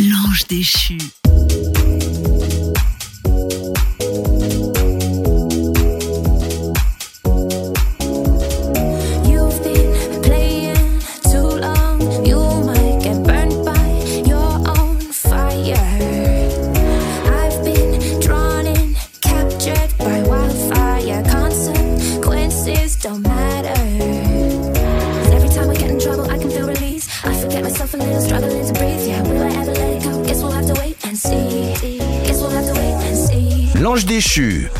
L'ange déchu. ange déchu.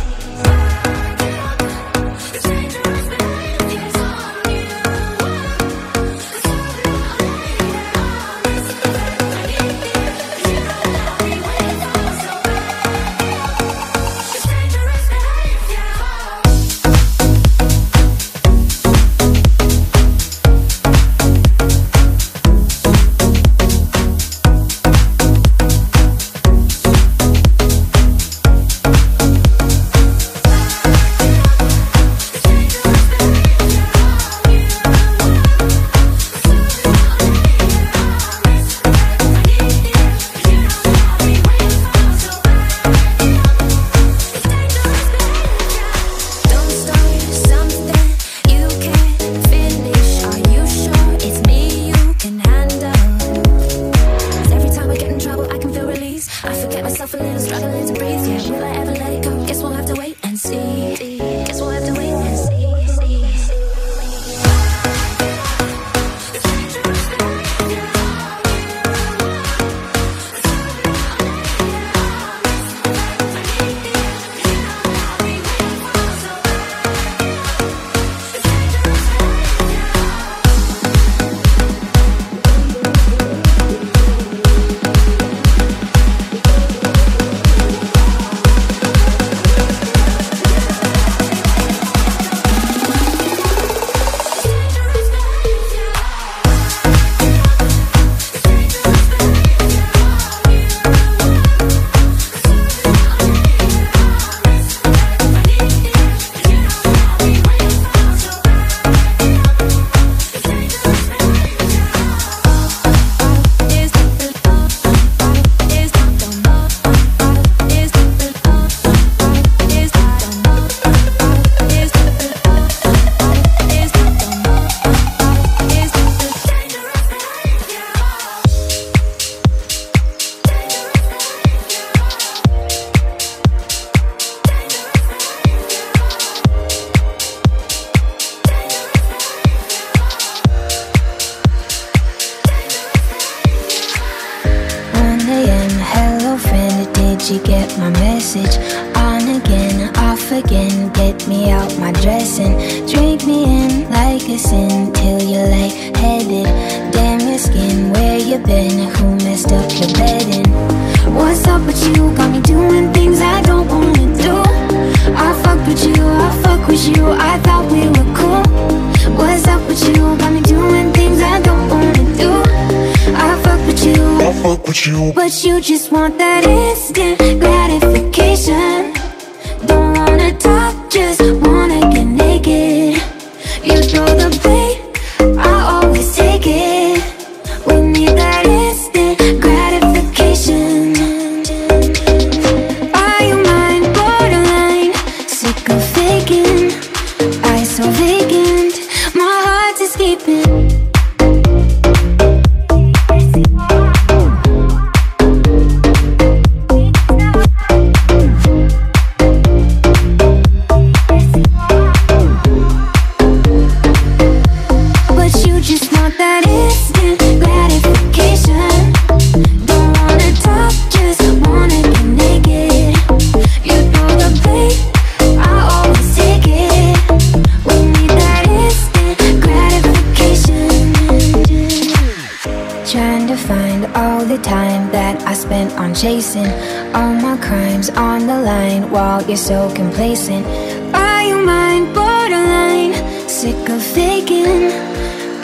so vacant,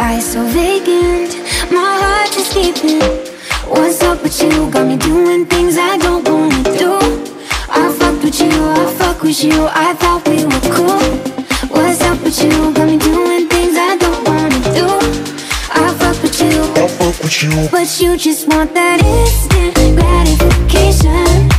eyes so vacant. My heart just keeping What's up with you? Got me doing things I don't wanna do. I fucked with you, I fuck with you. I thought we were cool. What's up with you? Got me doing things I don't wanna do. I fuck with you. I fuck with you. But you just want that instant gratification.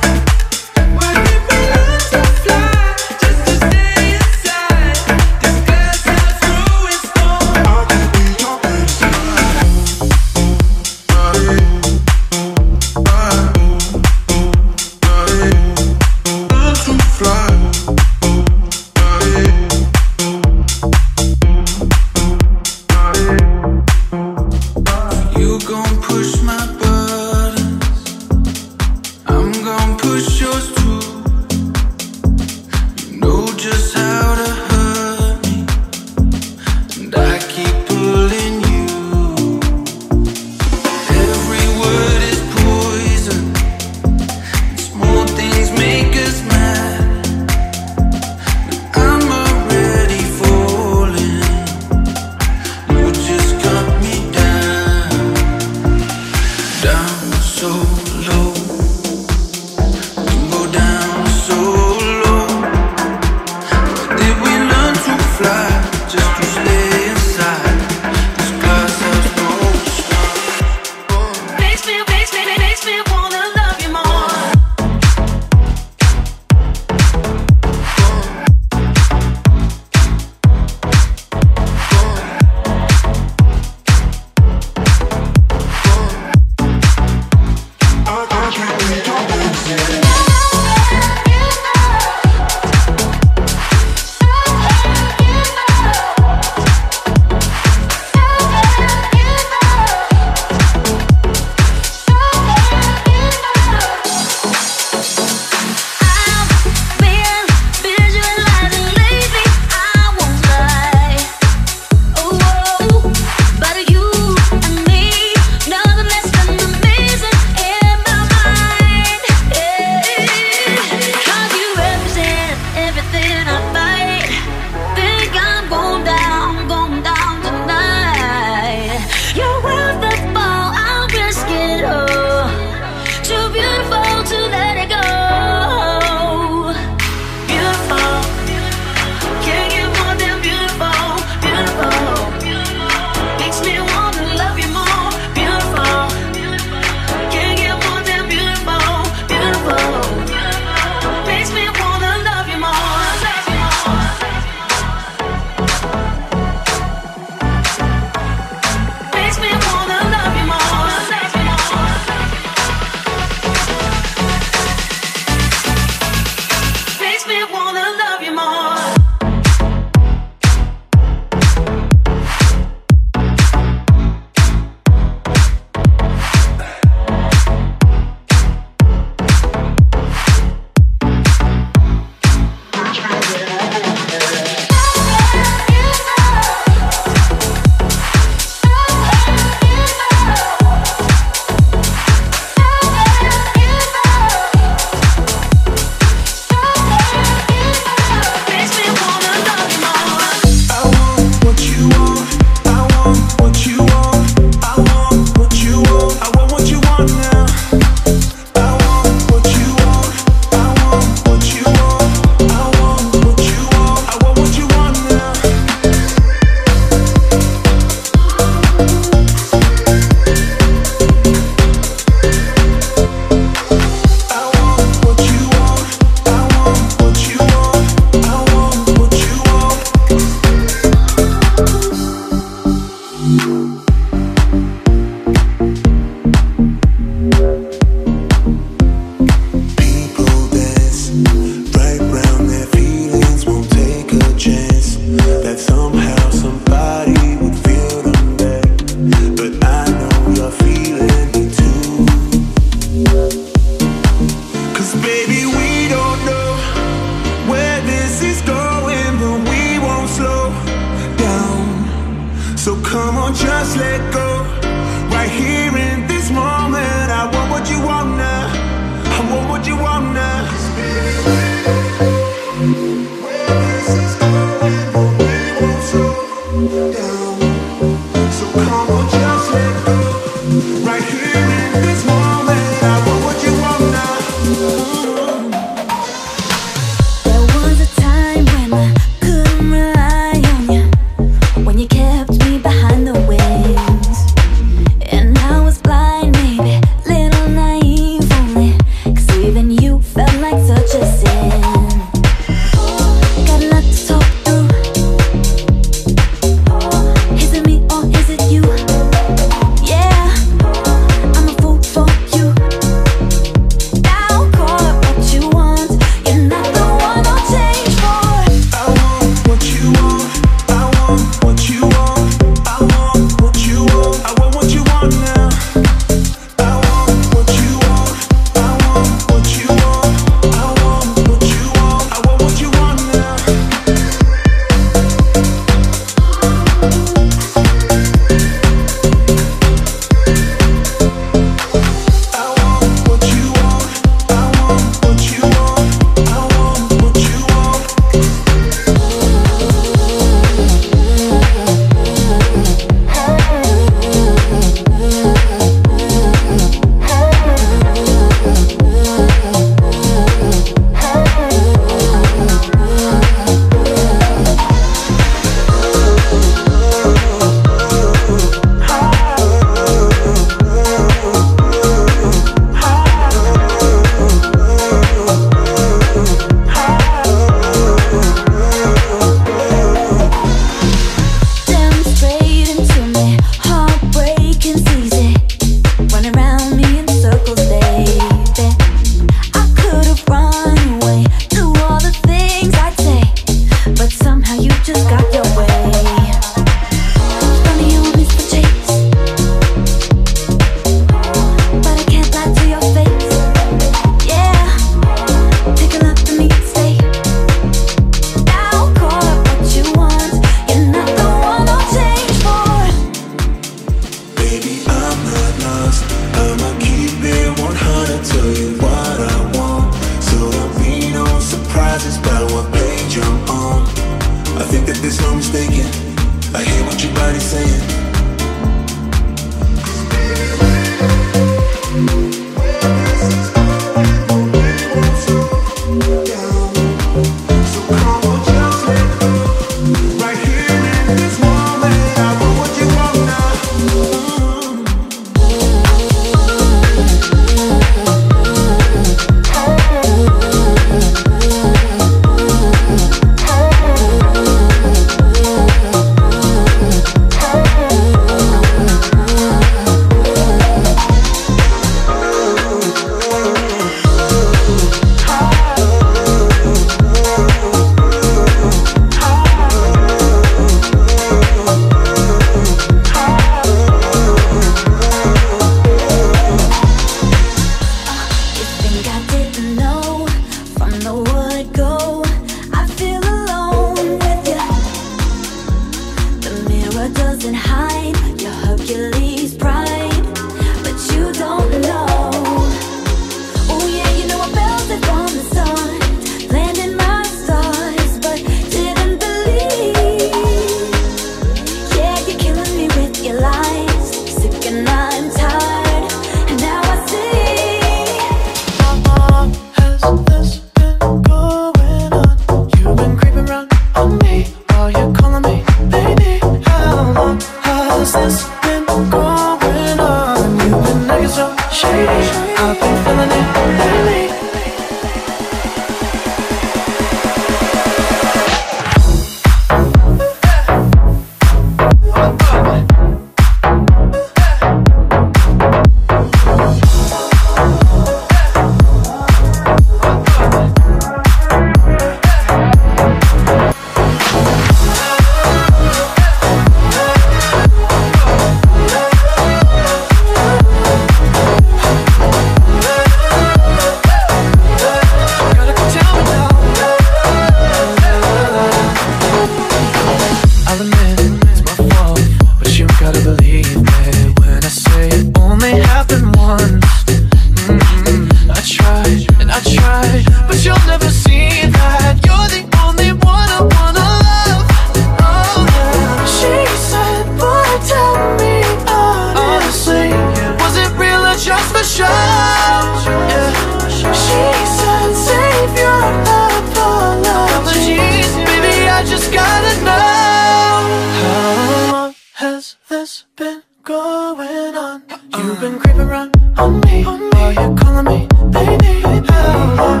What's been going on? You've been creeping around on me, on me. Are you calling me, baby? How,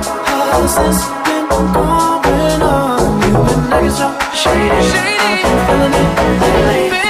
how's this been going on? You've been acting so shady. shady. I've been feeling it lately.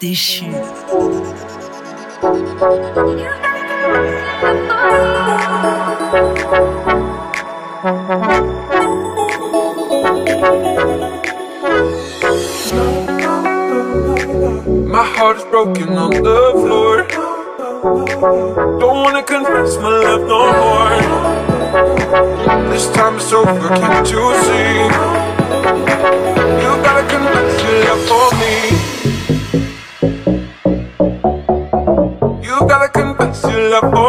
déchu. My heart is broken on the floor. Don't wanna confess my love no more. This time it's over, can't you see? You gotta confess your love for me. Oh.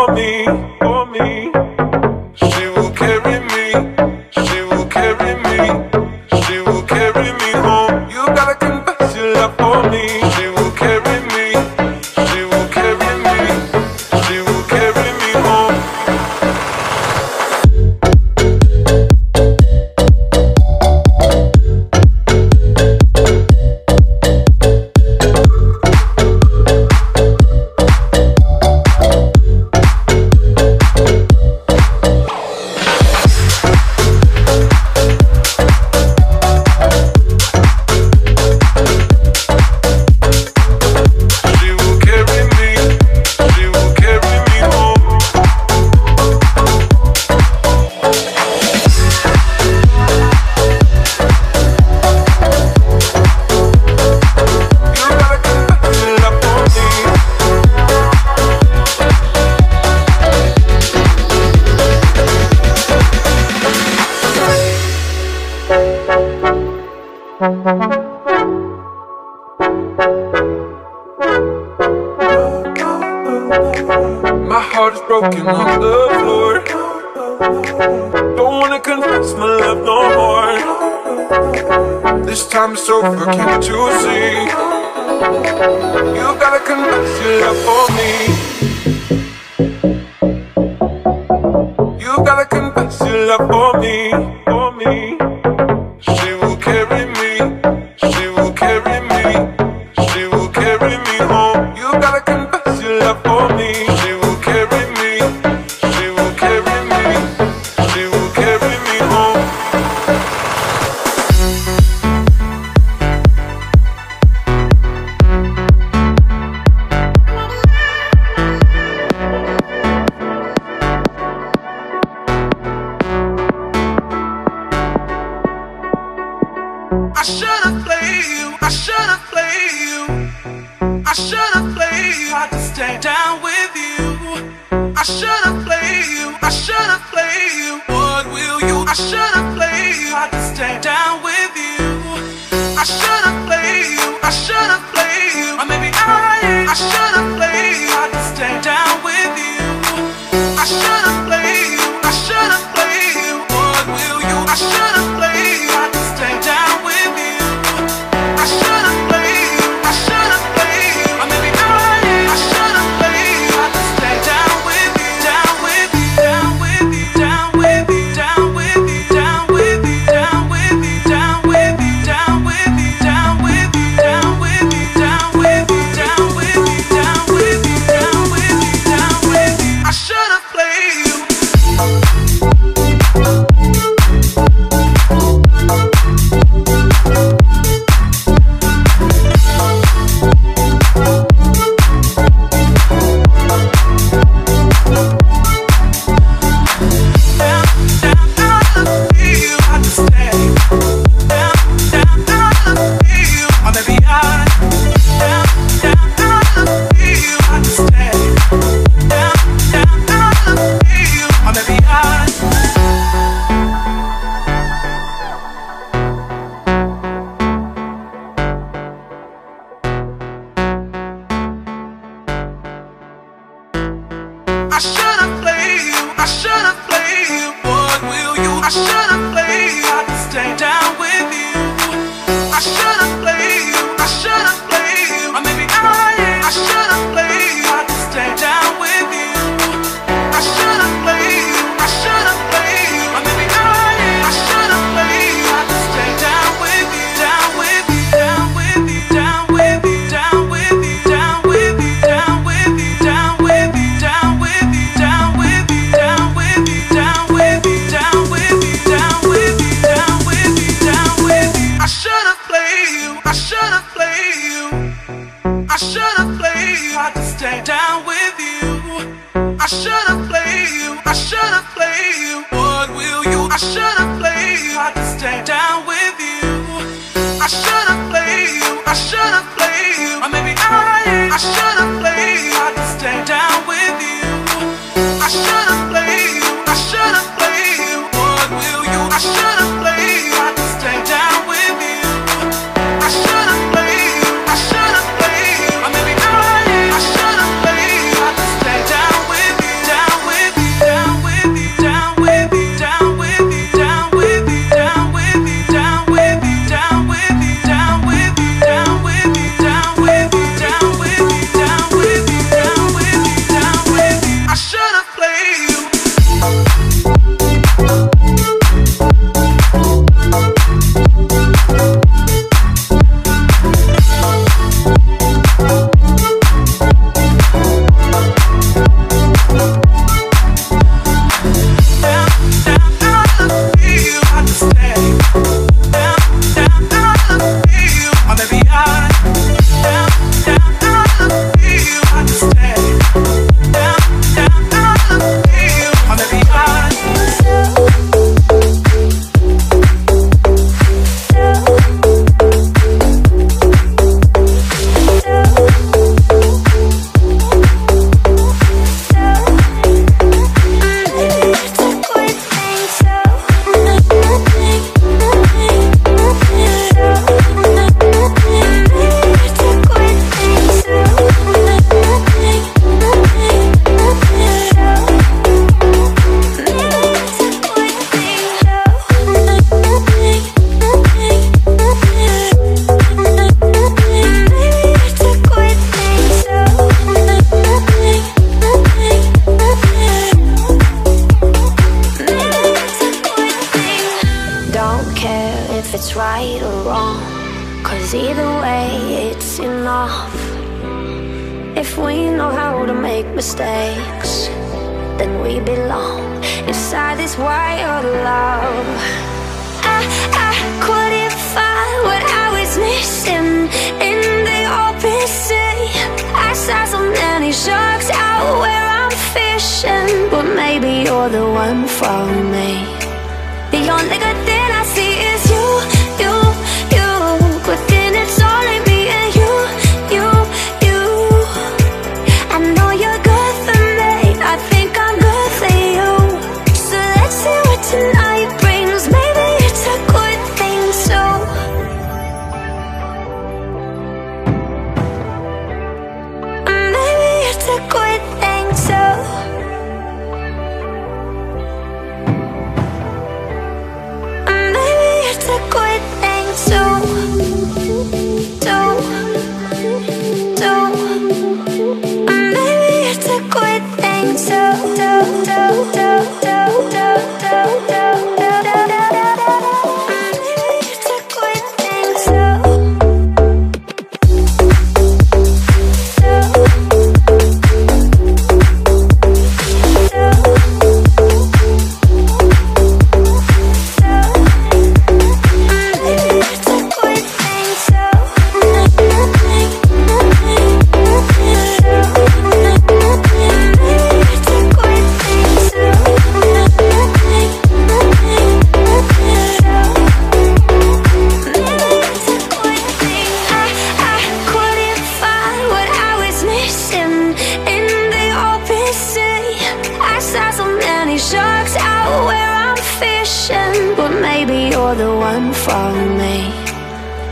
You're the one for me.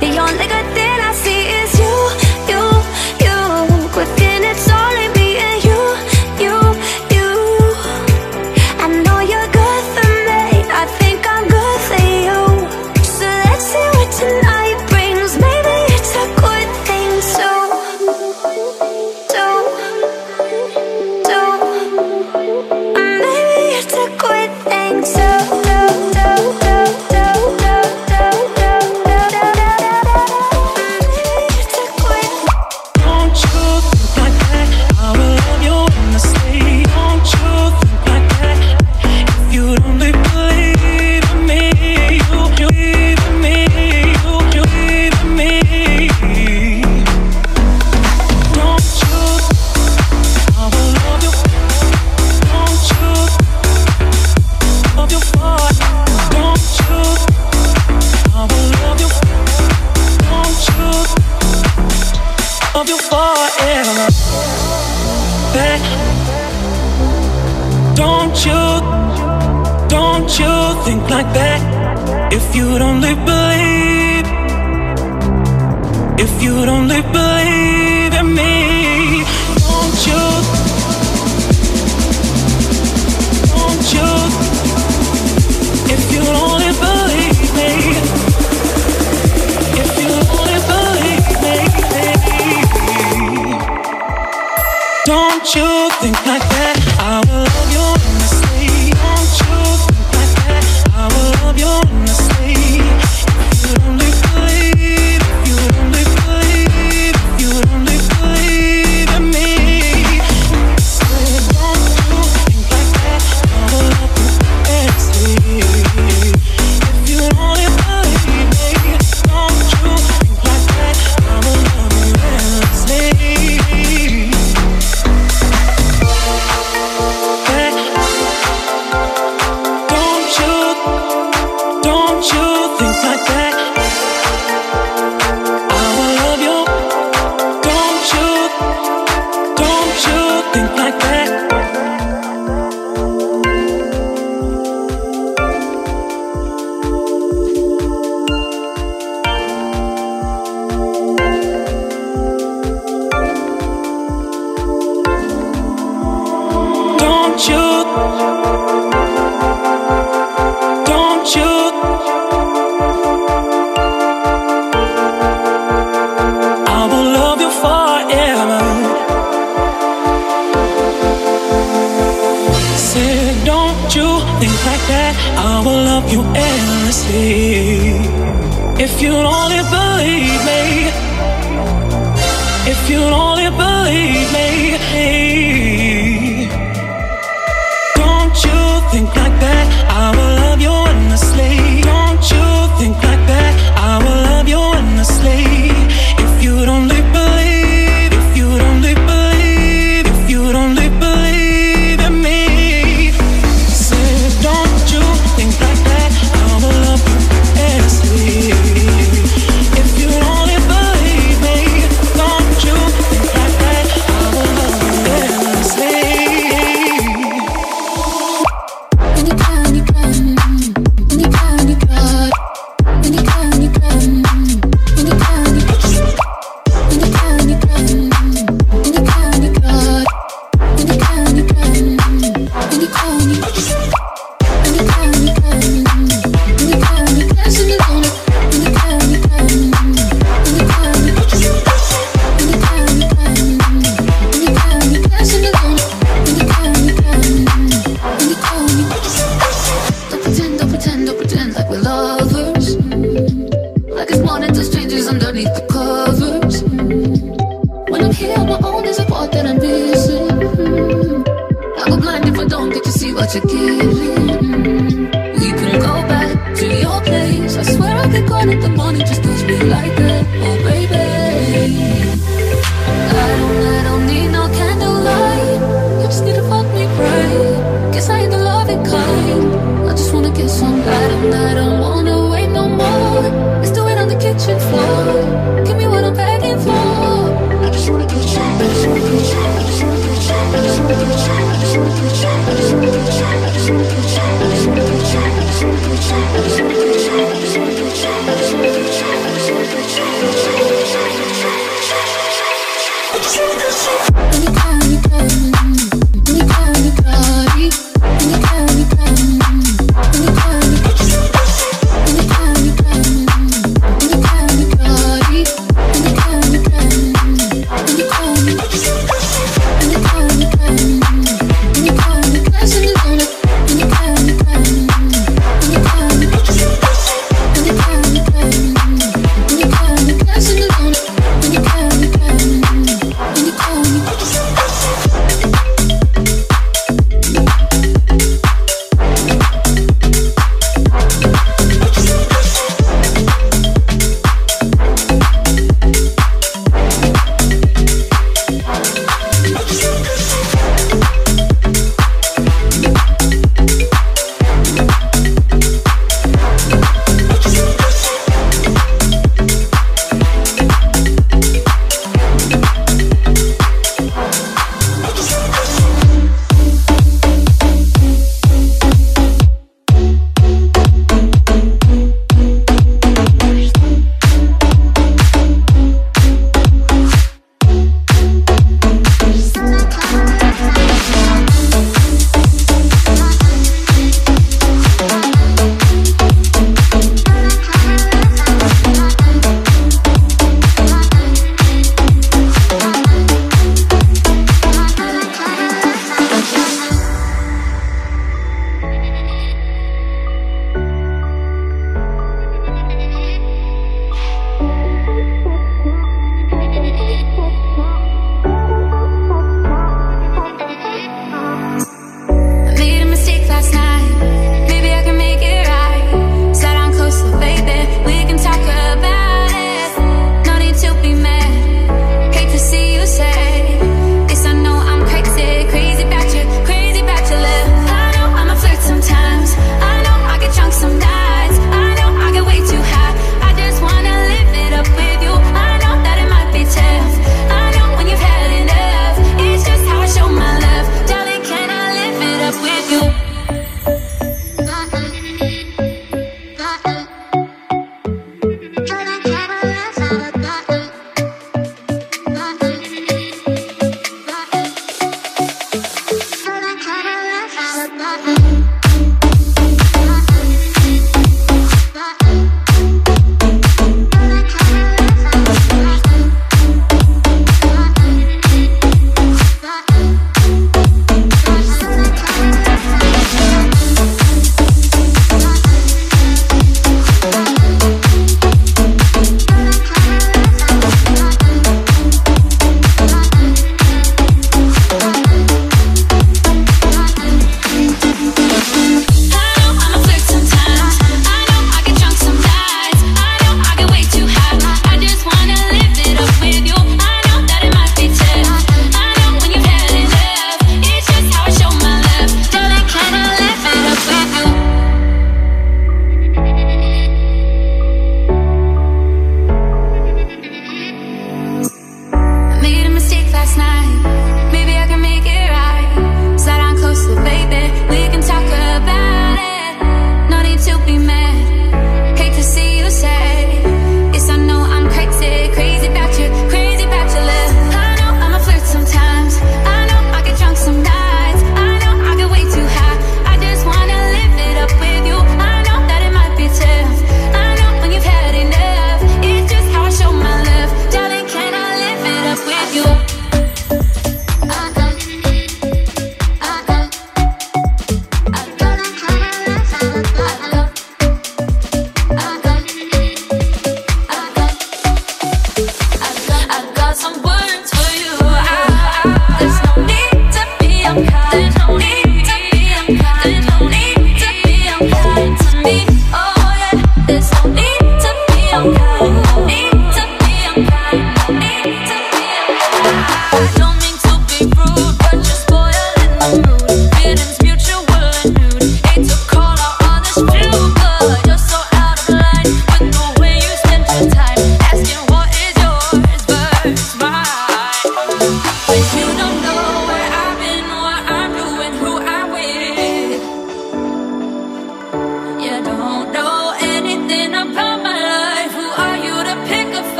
The only good thing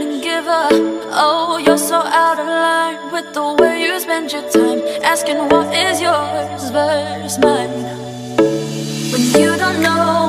shouldn't give up. Oh, you're so out of line with the way you spend your time. Asking what is yours versus mine. When you don't know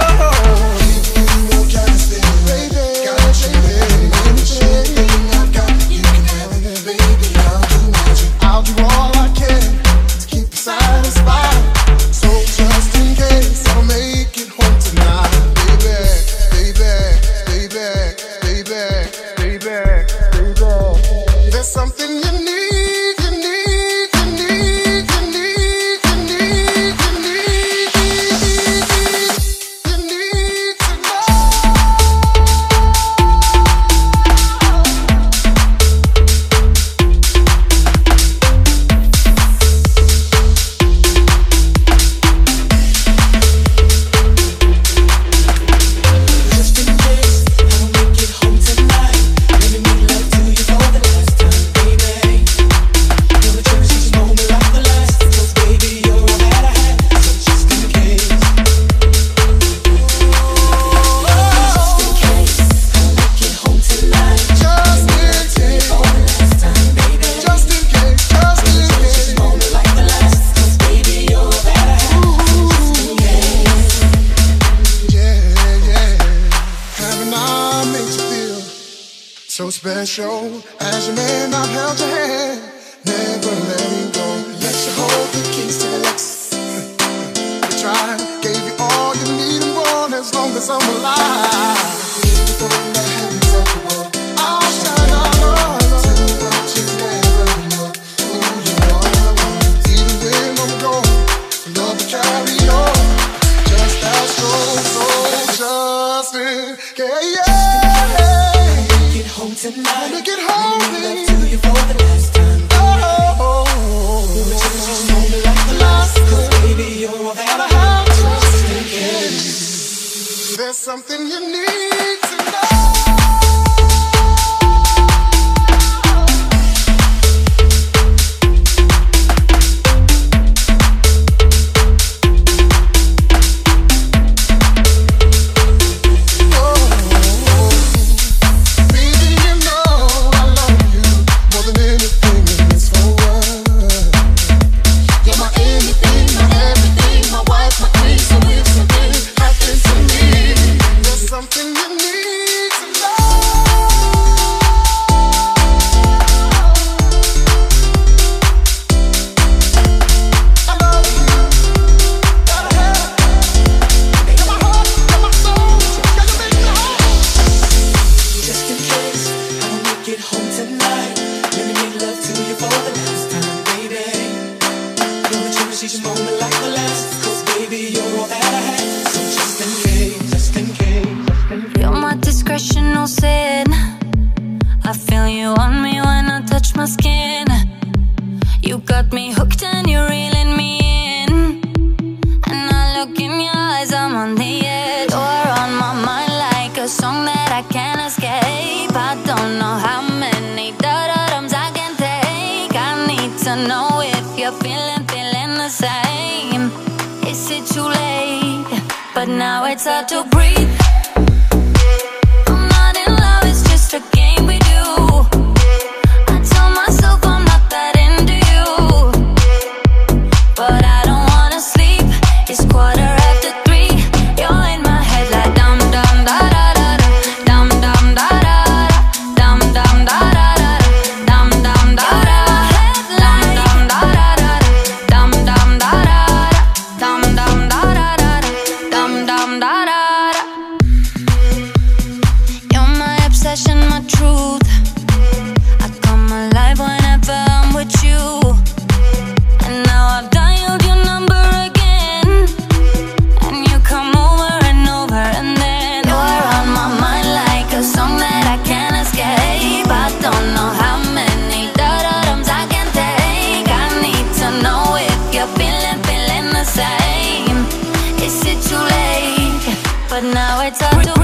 now it's hard to